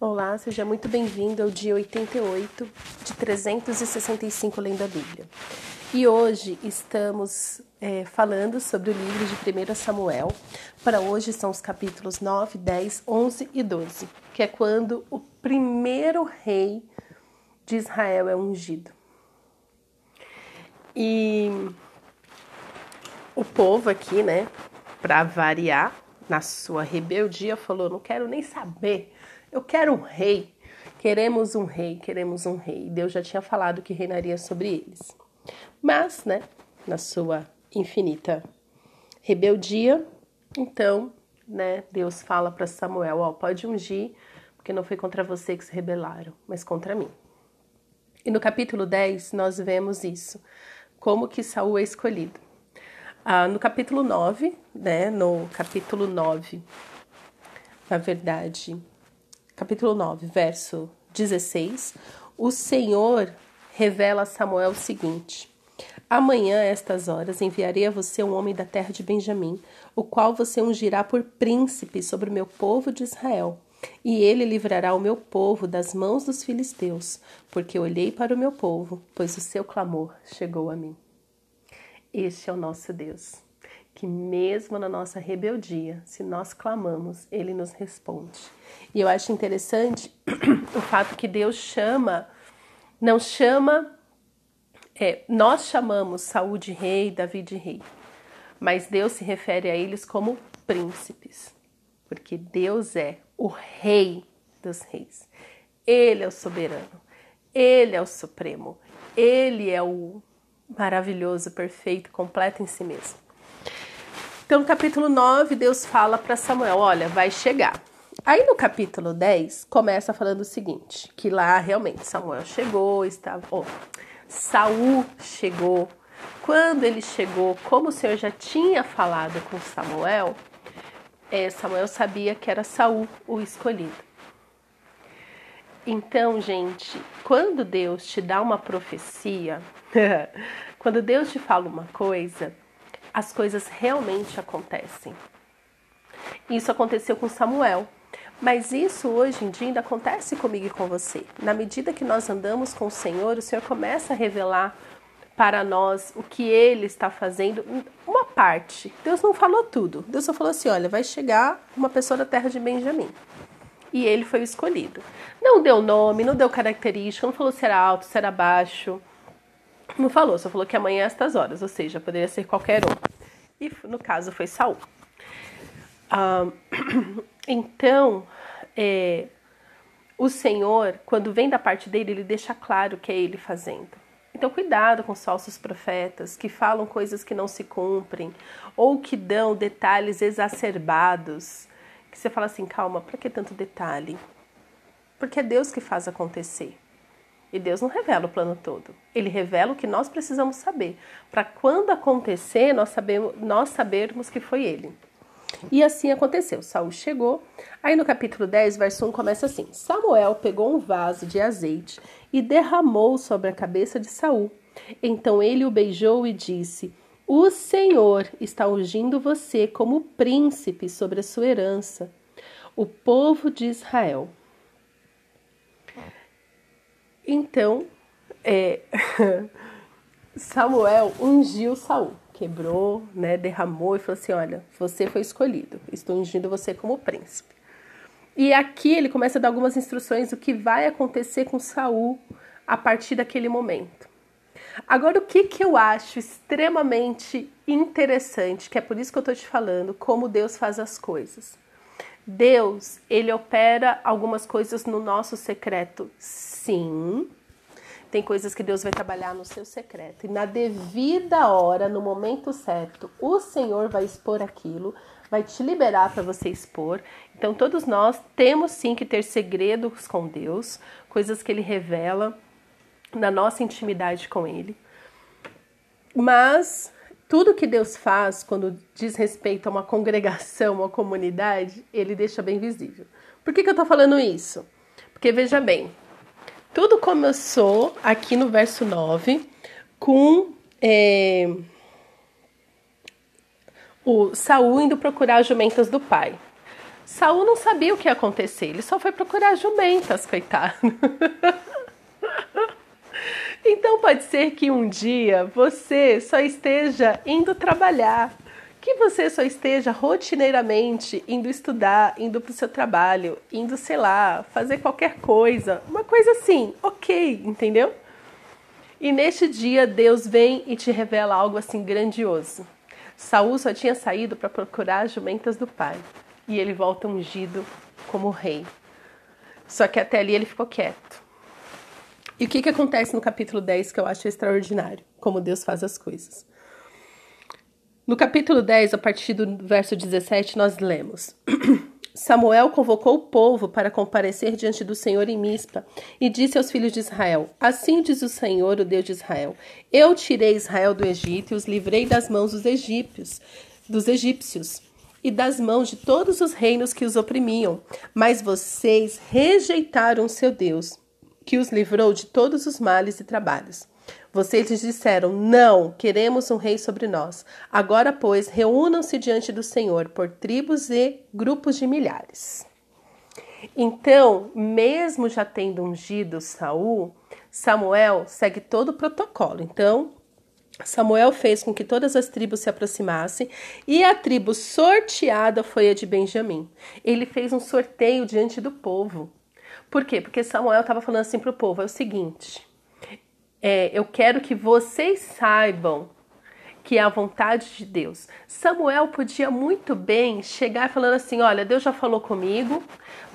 Olá, seja muito bem-vindo ao dia 88 de 365 Lendo a Bíblia. E hoje estamos é, falando sobre o livro de 1 Samuel. Para hoje são os capítulos 9, 10, 11 e 12, que é quando o primeiro rei de Israel é ungido. E o povo aqui, né, para variar, na sua rebeldia, falou: Não quero nem saber, eu quero um rei. Queremos um rei, queremos um rei. Deus já tinha falado que reinaria sobre eles. Mas, né, na sua infinita rebeldia, então, né, Deus fala para Samuel: Ó, pode ungir, porque não foi contra você que se rebelaram, mas contra mim. E no capítulo 10 nós vemos isso, como que Saul é escolhido. Ah, no capítulo 9, né, no capítulo 9, na verdade, capítulo 9, verso 16, o Senhor revela a Samuel o seguinte: Amanhã, a estas horas, enviarei a você um homem da terra de Benjamim, o qual você ungirá por príncipe sobre o meu povo de Israel. E ele livrará o meu povo das mãos dos filisteus, porque olhei para o meu povo, pois o seu clamor chegou a mim. Este é o nosso Deus, que mesmo na nossa rebeldia, se nós clamamos, ele nos responde. E eu acho interessante o fato que Deus chama, não chama, é, nós chamamos Saúl de rei, Davi de rei, mas Deus se refere a eles como príncipes, porque Deus é o rei dos reis. Ele é o soberano, ele é o supremo, ele é o maravilhoso, perfeito, completo em si mesmo. Então, no capítulo 9, Deus fala para Samuel: Olha, vai chegar. Aí no capítulo 10 começa falando o seguinte: que lá realmente Samuel chegou, estava. Oh, Saul chegou. Quando ele chegou, como o Senhor já tinha falado com Samuel, é, Samuel sabia que era Saul o escolhido. Então, gente, quando Deus te dá uma profecia, quando Deus te fala uma coisa, as coisas realmente acontecem. Isso aconteceu com Samuel, mas isso hoje em dia ainda acontece comigo e com você. Na medida que nós andamos com o Senhor, o Senhor começa a revelar para nós o que ele está fazendo, uma parte. Deus não falou tudo. Deus só falou assim: olha, vai chegar uma pessoa da terra de Benjamim e ele foi o escolhido. Não deu nome, não deu característica, não falou se era alto, se era baixo. Não falou, só falou que amanhã é estas horas, ou seja, poderia ser qualquer um. E no caso foi Saul. Ah, então, é, o Senhor, quando vem da parte dele, ele deixa claro que é ele fazendo. Então, cuidado com os falsos profetas que falam coisas que não se cumprem ou que dão detalhes exacerbados que você fala assim, calma, para que tanto detalhe? Porque é Deus que faz acontecer. E Deus não revela o plano todo. Ele revela o que nós precisamos saber, para quando acontecer, nós, sabemos, nós sabermos que foi ele. E assim aconteceu. Saul chegou. Aí no capítulo 10, verso 1 começa assim: Samuel pegou um vaso de azeite e derramou sobre a cabeça de Saul. Então ele o beijou e disse: o Senhor está ungindo você como príncipe sobre a sua herança, o povo de Israel. Então, é, Samuel ungiu Saul, quebrou, né, derramou e falou assim: Olha, você foi escolhido, estou ungindo você como príncipe. E aqui ele começa a dar algumas instruções do que vai acontecer com Saul a partir daquele momento. Agora, o que, que eu acho extremamente interessante, que é por isso que eu estou te falando, como Deus faz as coisas. Deus, ele opera algumas coisas no nosso secreto, sim. Tem coisas que Deus vai trabalhar no seu secreto. E na devida hora, no momento certo, o Senhor vai expor aquilo, vai te liberar para você expor. Então, todos nós temos sim que ter segredos com Deus, coisas que Ele revela na nossa intimidade com Ele. Mas tudo que Deus faz quando diz respeito a uma congregação, uma comunidade, Ele deixa bem visível. Por que, que eu estou falando isso? Porque veja bem, tudo começou aqui no verso 9 com é, o Saul indo procurar as jumentas do pai. Saul não sabia o que ia acontecer, ele só foi procurar jumentas, coitado. então pode ser que um dia você só esteja indo trabalhar, que você só esteja rotineiramente indo estudar, indo para o seu trabalho, indo, sei lá, fazer qualquer coisa, uma coisa assim, ok, entendeu? E neste dia Deus vem e te revela algo assim grandioso. Saul só tinha saído para procurar as jumentas do pai e ele volta ungido como rei. Só que até ali ele ficou quieto. E o que, que acontece no capítulo 10 que eu acho extraordinário? Como Deus faz as coisas. No capítulo 10, a partir do verso 17, nós lemos: Samuel convocou o povo para comparecer diante do Senhor em Mispa e disse aos filhos de Israel: Assim diz o Senhor, o Deus de Israel: Eu tirei Israel do Egito e os livrei das mãos dos egípcios, dos egípcios e das mãos de todos os reinos que os oprimiam. Mas vocês rejeitaram seu Deus, que os livrou de todos os males e trabalhos. Vocês lhes disseram: Não, queremos um rei sobre nós. Agora, pois, reúnam-se diante do Senhor por tribos e grupos de milhares. Então, mesmo já tendo ungido Saul, Samuel segue todo o protocolo. Então, Samuel fez com que todas as tribos se aproximassem e a tribo sorteada foi a de Benjamim. Ele fez um sorteio diante do povo. Por quê? Porque Samuel estava falando assim para o povo: é o seguinte, é, eu quero que vocês saibam que é a vontade de Deus. Samuel podia muito bem chegar falando assim: olha, Deus já falou comigo,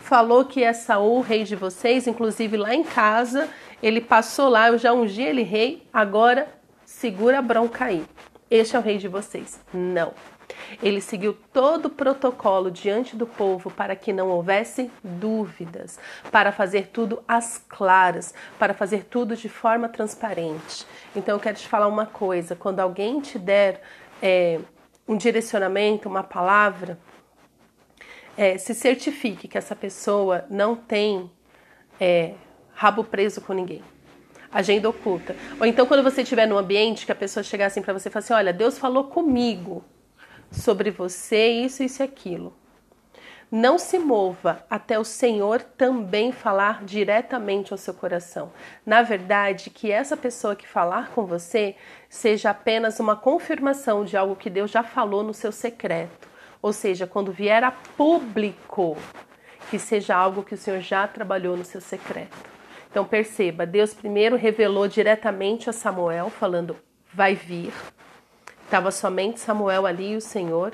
falou que é Saul, rei de vocês, inclusive lá em casa, ele passou lá, eu já ungi ele rei, agora segura a bronca aí. Este é o rei de vocês. Não. Ele seguiu todo o protocolo diante do povo para que não houvesse dúvidas, para fazer tudo às claras, para fazer tudo de forma transparente. Então eu quero te falar uma coisa: quando alguém te der é, um direcionamento, uma palavra, é, se certifique que essa pessoa não tem é, rabo preso com ninguém agenda oculta. Ou então quando você estiver num ambiente que a pessoa chegar assim para você e falar assim, olha, Deus falou comigo sobre você, isso, isso e aquilo. Não se mova até o Senhor também falar diretamente ao seu coração. Na verdade, que essa pessoa que falar com você seja apenas uma confirmação de algo que Deus já falou no seu secreto. Ou seja, quando vier a público, que seja algo que o Senhor já trabalhou no seu secreto. Então perceba, Deus primeiro revelou diretamente a Samuel, falando: vai vir. Estava somente Samuel ali e o Senhor.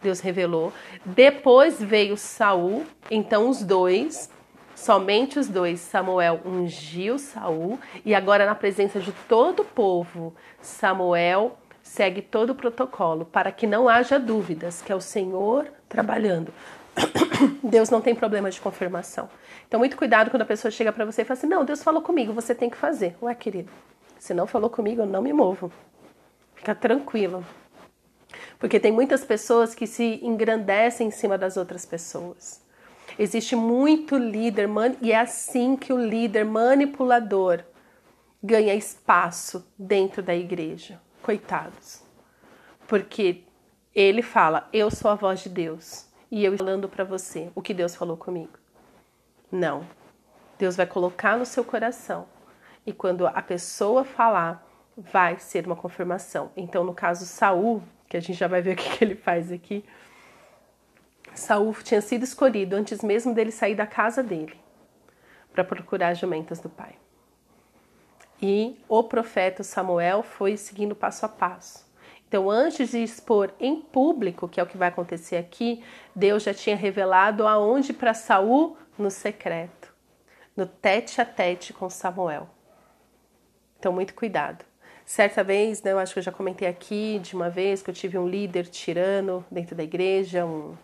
Deus revelou. Depois veio Saul, então os dois, somente os dois, Samuel ungiu Saul e agora na presença de todo o povo, Samuel segue todo o protocolo para que não haja dúvidas que é o Senhor trabalhando. Deus não tem problema de confirmação. Então, muito cuidado quando a pessoa chega para você e fala assim: Não, Deus falou comigo, você tem que fazer. Ué, querido, se não falou comigo, eu não me movo. Fica tranquilo. Porque tem muitas pessoas que se engrandecem em cima das outras pessoas. Existe muito líder, e é assim que o líder manipulador ganha espaço dentro da igreja. Coitados. Porque ele fala: Eu sou a voz de Deus e eu falando para você o que Deus falou comigo. Não. Deus vai colocar no seu coração e quando a pessoa falar, vai ser uma confirmação. Então, no caso Saul, que a gente já vai ver o que, ele faz aqui, Saul tinha sido escolhido antes mesmo dele sair da casa dele para procurar as jumentas do pai. E o profeta Samuel foi seguindo passo a passo. Então, antes de expor em público, que é o que vai acontecer aqui, Deus já tinha revelado aonde para Saul no secreto, no tete a tete com Samuel. Então, muito cuidado. Certa vez, né, eu acho que eu já comentei aqui de uma vez que eu tive um líder tirano dentro da igreja, um,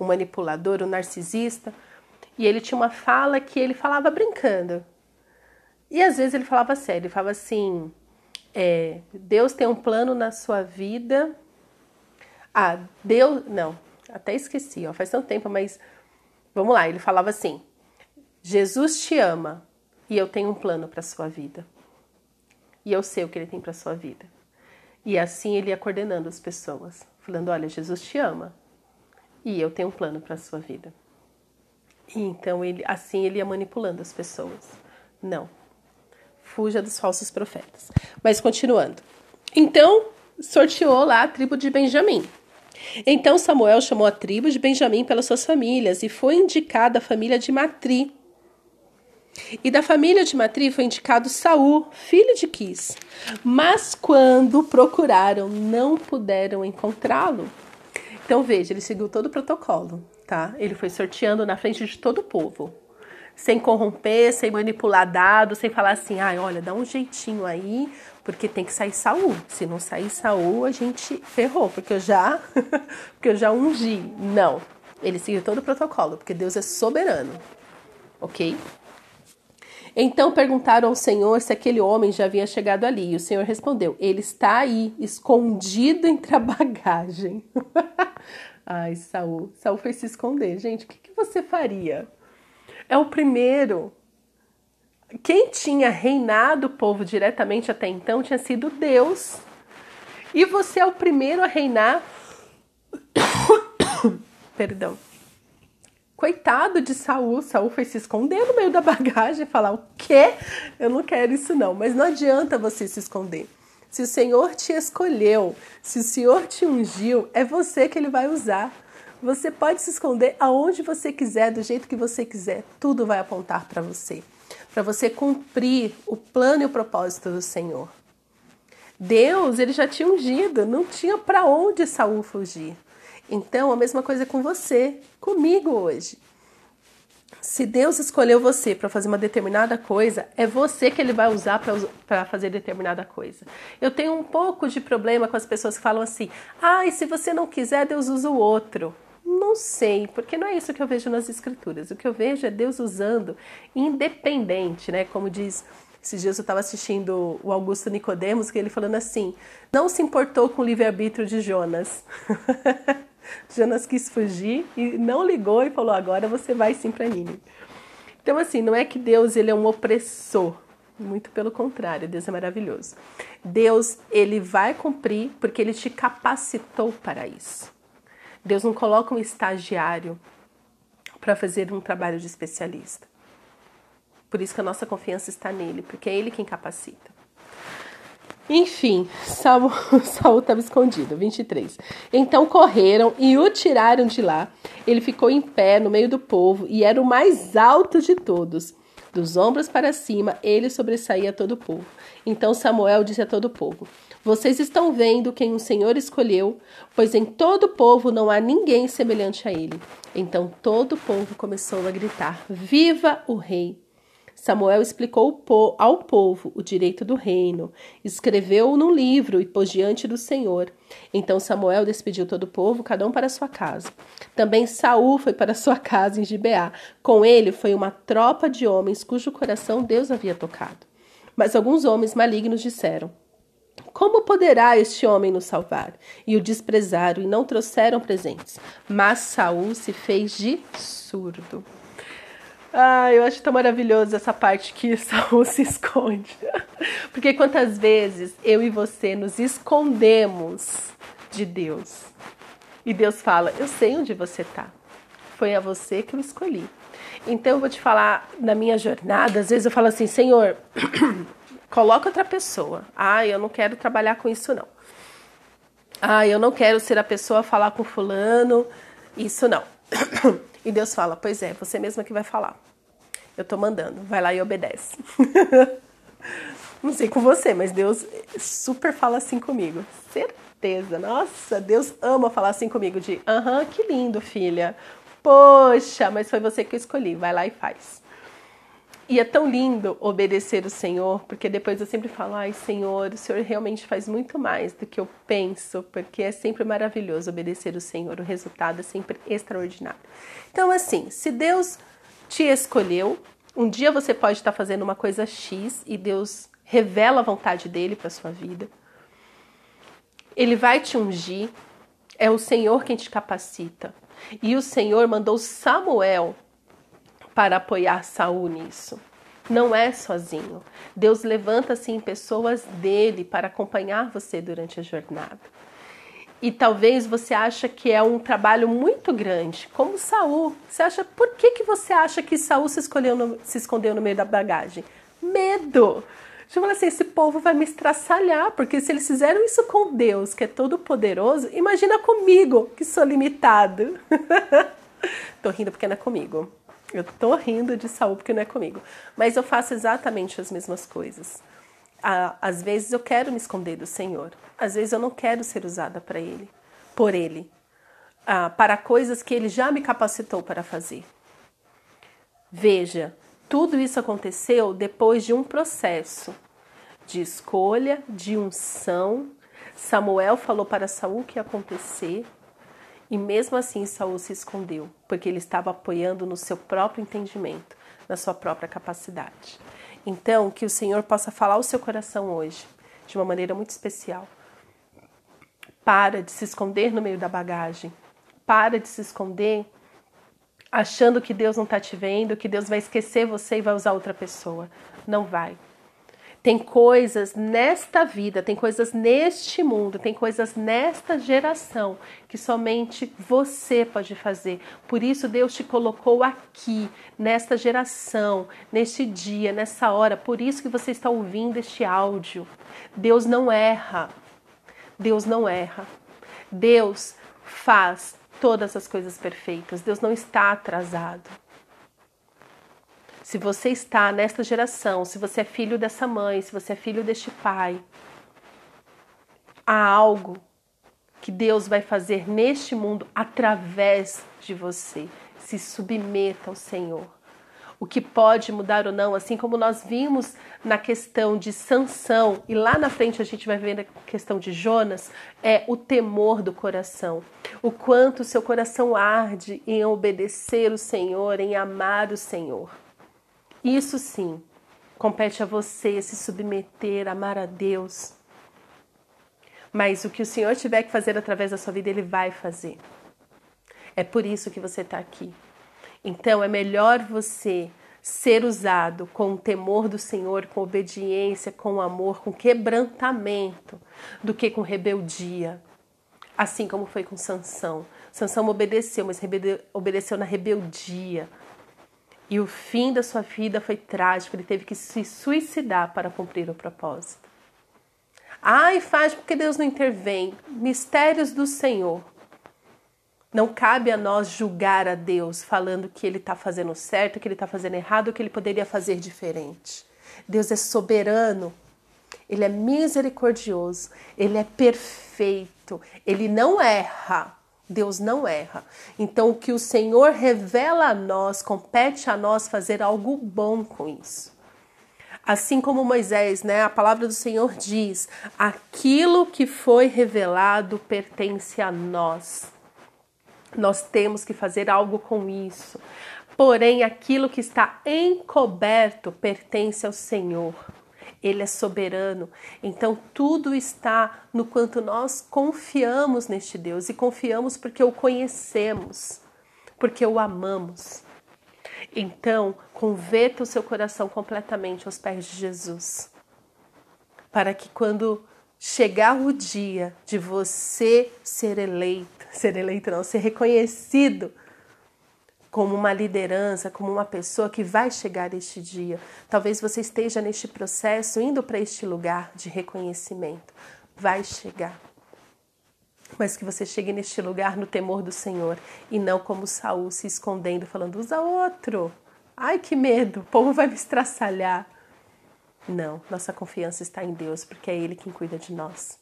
um manipulador, um narcisista, e ele tinha uma fala que ele falava brincando. E às vezes ele falava sério, ele falava assim: é, Deus tem um plano na sua vida. Ah, Deus. Não, até esqueci, ó, faz tanto tempo, mas vamos lá. Ele falava assim: Jesus te ama e eu tenho um plano para sua vida. E eu sei o que ele tem para sua vida. E assim ele ia coordenando as pessoas, falando: Olha, Jesus te ama e eu tenho um plano para sua vida. E então ele assim ele ia manipulando as pessoas. Não. Fuja dos falsos profetas. Mas continuando. Então, sorteou lá a tribo de Benjamim. Então Samuel chamou a tribo de Benjamim pelas suas famílias e foi indicada a família de Matri. E da família de Matri foi indicado Saul, filho de Quis. Mas quando procuraram, não puderam encontrá-lo. Então veja, ele seguiu todo o protocolo, tá? Ele foi sorteando na frente de todo o povo sem corromper, sem manipular dados, sem falar assim, ah, olha, dá um jeitinho aí, porque tem que sair Saul. Se não sair Saul, a gente ferrou, porque eu já, porque eu já ungi. Não. Ele seguiu todo o protocolo, porque Deus é soberano. OK? Então perguntaram ao Senhor se aquele homem já havia chegado ali. E o Senhor respondeu: Ele está aí, escondido entre a bagagem. Ai, Saul. Saul foi se esconder. Gente, o que, que você faria? é o primeiro. Quem tinha reinado o povo diretamente até então tinha sido Deus. E você é o primeiro a reinar. Perdão. Coitado de Saul, Saul foi se esconder no meio da bagagem e falar: "O quê? Eu não quero isso não". Mas não adianta você se esconder. Se o Senhor te escolheu, se o Senhor te ungiu, é você que ele vai usar. Você pode se esconder aonde você quiser, do jeito que você quiser. Tudo vai apontar para você, para você cumprir o plano e o propósito do Senhor. Deus, ele já tinha ungido, não tinha para onde Saul fugir. Então, a mesma coisa com você, comigo hoje. Se Deus escolheu você para fazer uma determinada coisa, é você que ele vai usar para fazer determinada coisa. Eu tenho um pouco de problema com as pessoas que falam assim: ah, e se você não quiser, Deus usa o outro. Não sei, porque não é isso que eu vejo nas escrituras. O que eu vejo é Deus usando independente, né? Como diz, esses dias eu estava assistindo o Augusto Nicodemos, que ele falando assim: não se importou com o livre-arbítrio de Jonas. Jonas quis fugir e não ligou e falou: agora você vai sim para Nínive. Então, assim, não é que Deus ele é um opressor, muito pelo contrário, Deus é maravilhoso. Deus, ele vai cumprir porque ele te capacitou para isso. Deus não coloca um estagiário para fazer um trabalho de especialista. Por isso que a nossa confiança está nele, porque é ele quem capacita. Enfim, Saul estava escondido. 23. Então correram e o tiraram de lá. Ele ficou em pé no meio do povo e era o mais alto de todos. Dos ombros para cima, ele sobressaía todo o povo. Então Samuel disse a todo o povo: vocês estão vendo quem o Senhor escolheu, pois em todo o povo não há ninguém semelhante a ele. Então todo o povo começou a gritar: Viva o rei! Samuel explicou ao povo o direito do reino, escreveu-o num livro e pôs diante do Senhor. Então Samuel despediu todo o povo, cada um para sua casa. Também Saul foi para sua casa em Gibeá. Com ele foi uma tropa de homens cujo coração Deus havia tocado. Mas alguns homens malignos disseram: como poderá este homem nos salvar? E o desprezaram e não trouxeram presentes. Mas Saul se fez de surdo. Ah, eu acho tão maravilhoso essa parte que Saul se esconde. Porque quantas vezes eu e você nos escondemos de Deus. E Deus fala: Eu sei onde você está. Foi a você que eu escolhi. Então eu vou te falar na minha jornada, às vezes eu falo assim, Senhor, Coloca outra pessoa. Ah, eu não quero trabalhar com isso não. Ah, eu não quero ser a pessoa a falar com fulano. Isso não. E Deus fala: Pois é, você mesma que vai falar. Eu tô mandando. Vai lá e obedece. não sei com você, mas Deus super fala assim comigo. Certeza. Nossa, Deus ama falar assim comigo de, aham, que lindo, filha. Poxa, mas foi você que eu escolhi. Vai lá e faz. E é tão lindo obedecer o Senhor, porque depois eu sempre falo, ai Senhor, o Senhor realmente faz muito mais do que eu penso, porque é sempre maravilhoso obedecer o Senhor, o resultado é sempre extraordinário. Então, assim, se Deus te escolheu, um dia você pode estar fazendo uma coisa X e Deus revela a vontade dele para sua vida. Ele vai te ungir, é o Senhor quem te capacita. E o Senhor mandou Samuel para apoiar Saul nisso. Não é sozinho. Deus levanta assim pessoas dele para acompanhar você durante a jornada. E talvez você acha que é um trabalho muito grande, como Saul. Você acha por que, que você acha que Saul se, no, se escondeu no meio da bagagem? Medo. Eu falei assim, esse povo vai me estraçalhar, porque se eles fizeram isso com Deus, que é todo poderoso, imagina comigo, que sou limitado. tô rindo porque não é comigo. Eu tô rindo de Saul porque não é comigo. Mas eu faço exatamente as mesmas coisas. Às vezes eu quero me esconder do Senhor. Às vezes eu não quero ser usada para Ele, por Ele, para coisas que Ele já me capacitou para fazer. Veja, tudo isso aconteceu depois de um processo de escolha, de unção. Samuel falou para Saul o que ia acontecer, e mesmo assim Saul se escondeu, porque ele estava apoiando no seu próprio entendimento, na sua própria capacidade. Então, que o Senhor possa falar o seu coração hoje, de uma maneira muito especial. Para de se esconder no meio da bagagem. Para de se esconder achando que Deus não está te vendo, que Deus vai esquecer você e vai usar outra pessoa. Não vai. Tem coisas nesta vida, tem coisas neste mundo, tem coisas nesta geração que somente você pode fazer. Por isso Deus te colocou aqui, nesta geração, neste dia, nessa hora. Por isso que você está ouvindo este áudio. Deus não erra. Deus não erra. Deus faz todas as coisas perfeitas. Deus não está atrasado. Se você está nesta geração, se você é filho dessa mãe, se você é filho deste pai, há algo que Deus vai fazer neste mundo através de você. Se submeta ao Senhor o que pode mudar ou não, assim como nós vimos na questão de Sansão e lá na frente a gente vai ver na questão de Jonas, é o temor do coração. O quanto o seu coração arde em obedecer o Senhor, em amar o Senhor. Isso sim, compete a você se submeter, amar a Deus. Mas o que o Senhor tiver que fazer através da sua vida, Ele vai fazer. É por isso que você está aqui. Então é melhor você ser usado com o temor do Senhor, com obediência, com amor, com quebrantamento, do que com rebeldia. Assim como foi com Sansão. Sansão obedeceu, mas obedeceu na rebeldia. E o fim da sua vida foi trágico, ele teve que se suicidar para cumprir o propósito. Ai, faz porque Deus não intervém. Mistérios do Senhor. Não cabe a nós julgar a Deus falando que ele está fazendo certo, que ele está fazendo errado, que ele poderia fazer diferente. Deus é soberano, ele é misericordioso, ele é perfeito, ele não erra. Deus não erra. Então, o que o Senhor revela a nós, compete a nós fazer algo bom com isso. Assim como Moisés, né? A palavra do Senhor diz: aquilo que foi revelado pertence a nós. Nós temos que fazer algo com isso. Porém, aquilo que está encoberto pertence ao Senhor. Ele é soberano. Então, tudo está no quanto nós confiamos neste Deus e confiamos porque o conhecemos, porque o amamos. Então, converta o seu coração completamente aos pés de Jesus, para que quando chegar o dia de você ser eleito, ser eleito não, ser reconhecido como uma liderança, como uma pessoa que vai chegar este dia. Talvez você esteja neste processo indo para este lugar de reconhecimento. Vai chegar. Mas que você chegue neste lugar no temor do Senhor e não como Saul se escondendo, falando: usa outro. Ai, que medo, o povo vai me estraçalhar. Não, nossa confiança está em Deus, porque é Ele quem cuida de nós.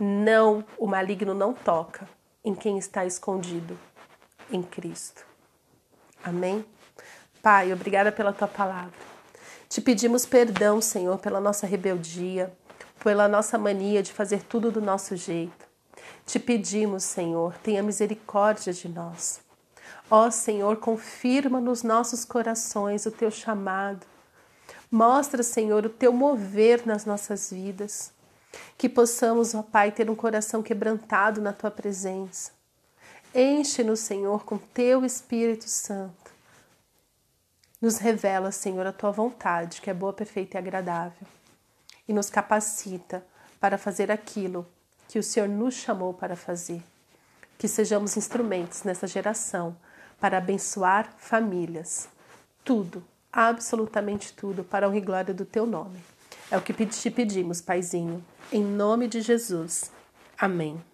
Não, o maligno não toca em quem está escondido em Cristo. Amém? Pai, obrigada pela tua palavra. Te pedimos perdão, Senhor, pela nossa rebeldia, pela nossa mania de fazer tudo do nosso jeito. Te pedimos, Senhor, tenha misericórdia de nós. Ó Senhor, confirma nos nossos corações o teu chamado. Mostra, Senhor, o teu mover nas nossas vidas. Que possamos, ó Pai, ter um coração quebrantado na tua presença. Enche-nos, Senhor, com teu Espírito Santo. Nos revela, Senhor, a tua vontade, que é boa, perfeita e agradável. E nos capacita para fazer aquilo que o Senhor nos chamou para fazer. Que sejamos instrumentos nessa geração para abençoar famílias. Tudo, absolutamente tudo, para a honra e glória do teu nome. É o que te pedimos, Paizinho, em nome de Jesus. Amém.